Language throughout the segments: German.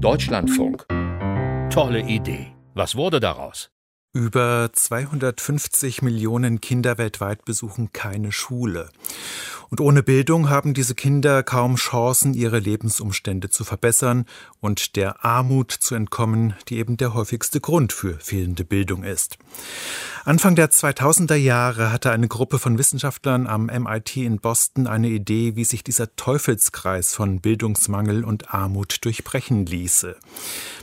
Deutschlandfunk. Tolle Idee. Was wurde daraus? Über 250 Millionen Kinder weltweit besuchen keine Schule. Und ohne Bildung haben diese Kinder kaum Chancen, ihre Lebensumstände zu verbessern und der Armut zu entkommen, die eben der häufigste Grund für fehlende Bildung ist. Anfang der 2000er Jahre hatte eine Gruppe von Wissenschaftlern am MIT in Boston eine Idee, wie sich dieser Teufelskreis von Bildungsmangel und Armut durchbrechen ließe.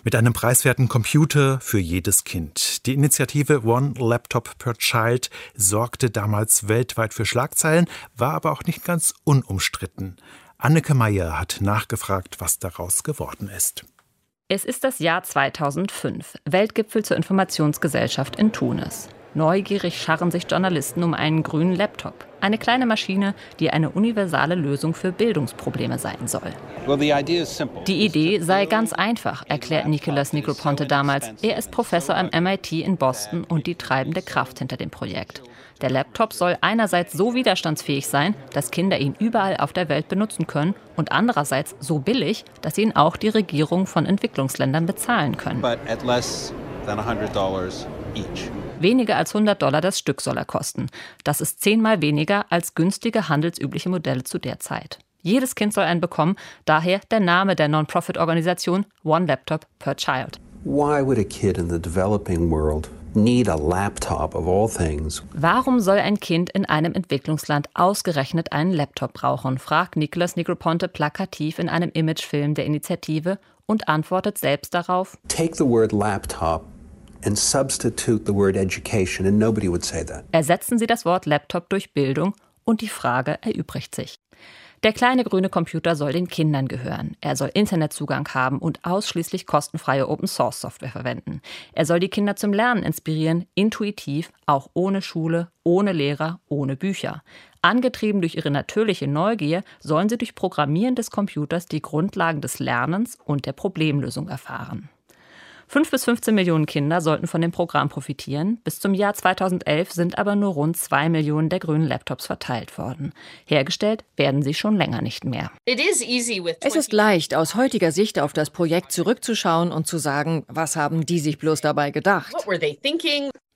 Mit einem preiswerten Computer für jedes Kind. Die Initiative One Laptop per Child sorgte damals weltweit für Schlagzeilen, war aber auch nicht ganz unumstritten. Anneke Meyer hat nachgefragt, was daraus geworden ist. Es ist das Jahr 2005, Weltgipfel zur Informationsgesellschaft in Tunis. Neugierig scharren sich Journalisten um einen grünen Laptop. Eine kleine Maschine, die eine universale Lösung für Bildungsprobleme sein soll. Die Idee sei ganz einfach, erklärt Nicolas Negroponte damals. Er ist Professor am MIT in Boston und die treibende Kraft hinter dem Projekt. Der Laptop soll einerseits so widerstandsfähig sein, dass Kinder ihn überall auf der Welt benutzen können und andererseits so billig, dass ihn auch die Regierungen von Entwicklungsländern bezahlen können. Weniger als 100 Dollar das Stück soll er kosten. Das ist zehnmal weniger als günstige handelsübliche Modelle zu der Zeit. Jedes Kind soll einen bekommen, daher der Name der Non-Profit-Organisation One Laptop per Child. Why would a kid in the developing world need a laptop of all things? Warum soll ein Kind in einem Entwicklungsland ausgerechnet einen Laptop brauchen? fragt Nicolas Negroponte plakativ in einem Imagefilm der Initiative und antwortet selbst darauf: Take the word laptop and substitute the word education and nobody would say that. Ersetzen Sie das Wort Laptop durch Bildung und die Frage erübrigt sich. Der kleine grüne Computer soll den Kindern gehören. Er soll Internetzugang haben und ausschließlich kostenfreie Open-Source-Software verwenden. Er soll die Kinder zum Lernen inspirieren, intuitiv, auch ohne Schule, ohne Lehrer, ohne Bücher. Angetrieben durch ihre natürliche Neugier sollen sie durch Programmieren des Computers die Grundlagen des Lernens und der Problemlösung erfahren. Fünf bis 15 Millionen Kinder sollten von dem Programm profitieren. Bis zum Jahr 2011 sind aber nur rund zwei Millionen der grünen Laptops verteilt worden. Hergestellt werden sie schon länger nicht mehr. Es ist leicht, aus heutiger Sicht auf das Projekt zurückzuschauen und zu sagen, was haben die sich bloß dabei gedacht?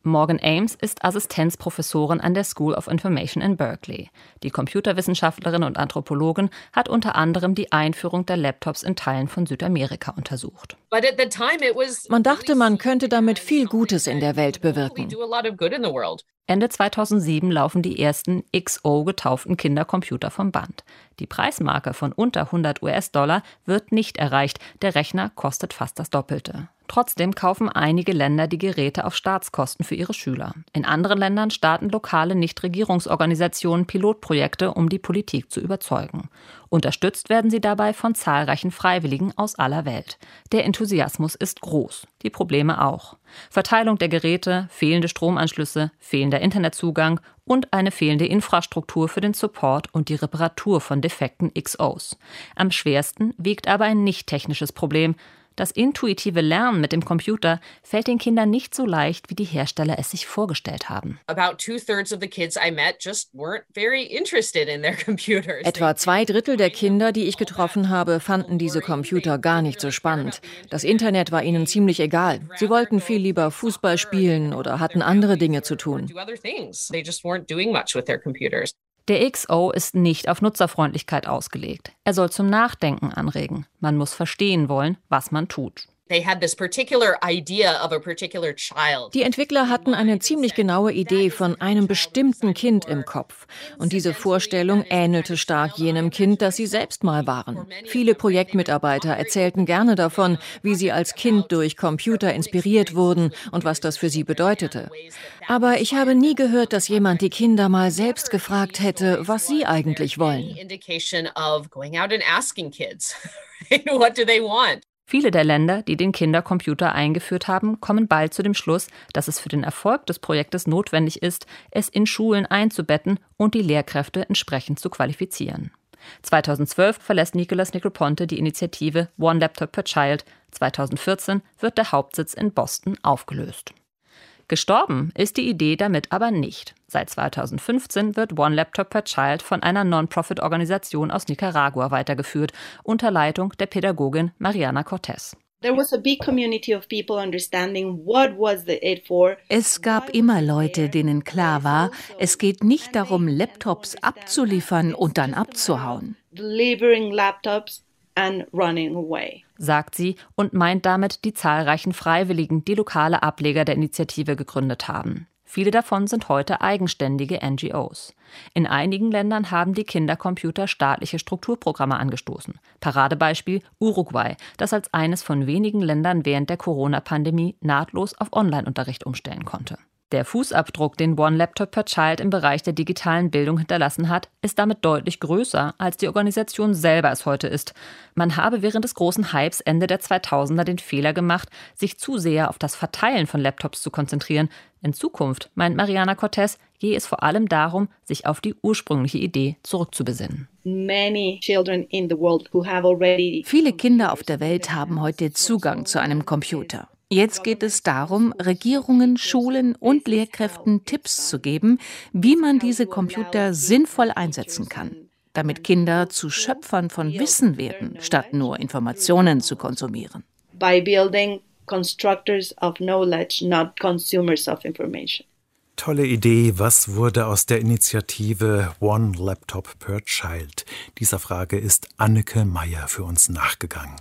Morgan Ames ist Assistenzprofessorin an der School of Information in Berkeley. Die Computerwissenschaftlerin und Anthropologin hat unter anderem die Einführung der Laptops in Teilen von Südamerika untersucht. Man dachte, man könnte damit viel Gutes in der Welt bewirken. Ende 2007 laufen die ersten XO getauften Kindercomputer vom Band. Die Preismarke von unter 100 US-Dollar wird nicht erreicht. Der Rechner kostet fast das Doppelte. Trotzdem kaufen einige Länder die Geräte auf Staatskosten für ihre Schüler. In anderen Ländern starten lokale Nichtregierungsorganisationen Pilotprojekte, um die Politik zu überzeugen. Unterstützt werden sie dabei von zahlreichen Freiwilligen aus aller Welt. Der Enthusiasmus ist groß, die Probleme auch. Verteilung der Geräte, fehlende Stromanschlüsse, fehlender Internetzugang und eine fehlende Infrastruktur für den Support und die Reparatur von defekten XOs. Am schwersten wiegt aber ein nicht technisches Problem, das intuitive Lernen mit dem Computer fällt den Kindern nicht so leicht, wie die Hersteller es sich vorgestellt haben. Etwa zwei Drittel der Kinder, die ich getroffen habe, fanden diese Computer gar nicht so spannend. Das Internet war ihnen ziemlich egal. Sie wollten viel lieber Fußball spielen oder hatten andere Dinge zu tun. Der XO ist nicht auf Nutzerfreundlichkeit ausgelegt. Er soll zum Nachdenken anregen. Man muss verstehen wollen, was man tut. Die Entwickler hatten eine ziemlich genaue Idee von einem bestimmten Kind im Kopf. Und diese Vorstellung ähnelte stark jenem Kind, das sie selbst mal waren. Viele Projektmitarbeiter erzählten gerne davon, wie sie als Kind durch Computer inspiriert wurden und was das für sie bedeutete. Aber ich habe nie gehört, dass jemand die Kinder mal selbst gefragt hätte, was sie eigentlich wollen. Viele der Länder, die den Kindercomputer eingeführt haben, kommen bald zu dem Schluss, dass es für den Erfolg des Projektes notwendig ist, es in Schulen einzubetten und die Lehrkräfte entsprechend zu qualifizieren. 2012 verlässt Nicolas Negroponte die Initiative One Laptop per Child. 2014 wird der Hauptsitz in Boston aufgelöst. Gestorben ist die Idee damit aber nicht. Seit 2015 wird One Laptop per Child von einer Non-Profit-Organisation aus Nicaragua weitergeführt, unter Leitung der Pädagogin Mariana Cortez. Es gab immer Leute, denen klar war, es geht nicht darum, Laptops abzuliefern und dann abzuhauen. Sagt sie und meint damit die zahlreichen Freiwilligen, die lokale Ableger der Initiative gegründet haben. Viele davon sind heute eigenständige NGOs. In einigen Ländern haben die Kindercomputer staatliche Strukturprogramme angestoßen. Paradebeispiel Uruguay, das als eines von wenigen Ländern während der Corona-Pandemie nahtlos auf Online-Unterricht umstellen konnte. Der Fußabdruck, den One Laptop per Child im Bereich der digitalen Bildung hinterlassen hat, ist damit deutlich größer, als die Organisation selber es heute ist. Man habe während des großen Hypes Ende der 2000er den Fehler gemacht, sich zu sehr auf das Verteilen von Laptops zu konzentrieren. In Zukunft, meint Mariana Cortez, gehe es vor allem darum, sich auf die ursprüngliche Idee zurückzubesinnen. Viele Kinder auf der Welt haben heute Zugang zu einem Computer. Jetzt geht es darum, Regierungen, Schulen und Lehrkräften Tipps zu geben, wie man diese Computer sinnvoll einsetzen kann, damit Kinder zu Schöpfern von Wissen werden, statt nur Informationen zu konsumieren. By building constructors of knowledge, not consumers of information. Tolle Idee. Was wurde aus der Initiative One Laptop per Child? Dieser Frage ist Anneke Meyer für uns nachgegangen.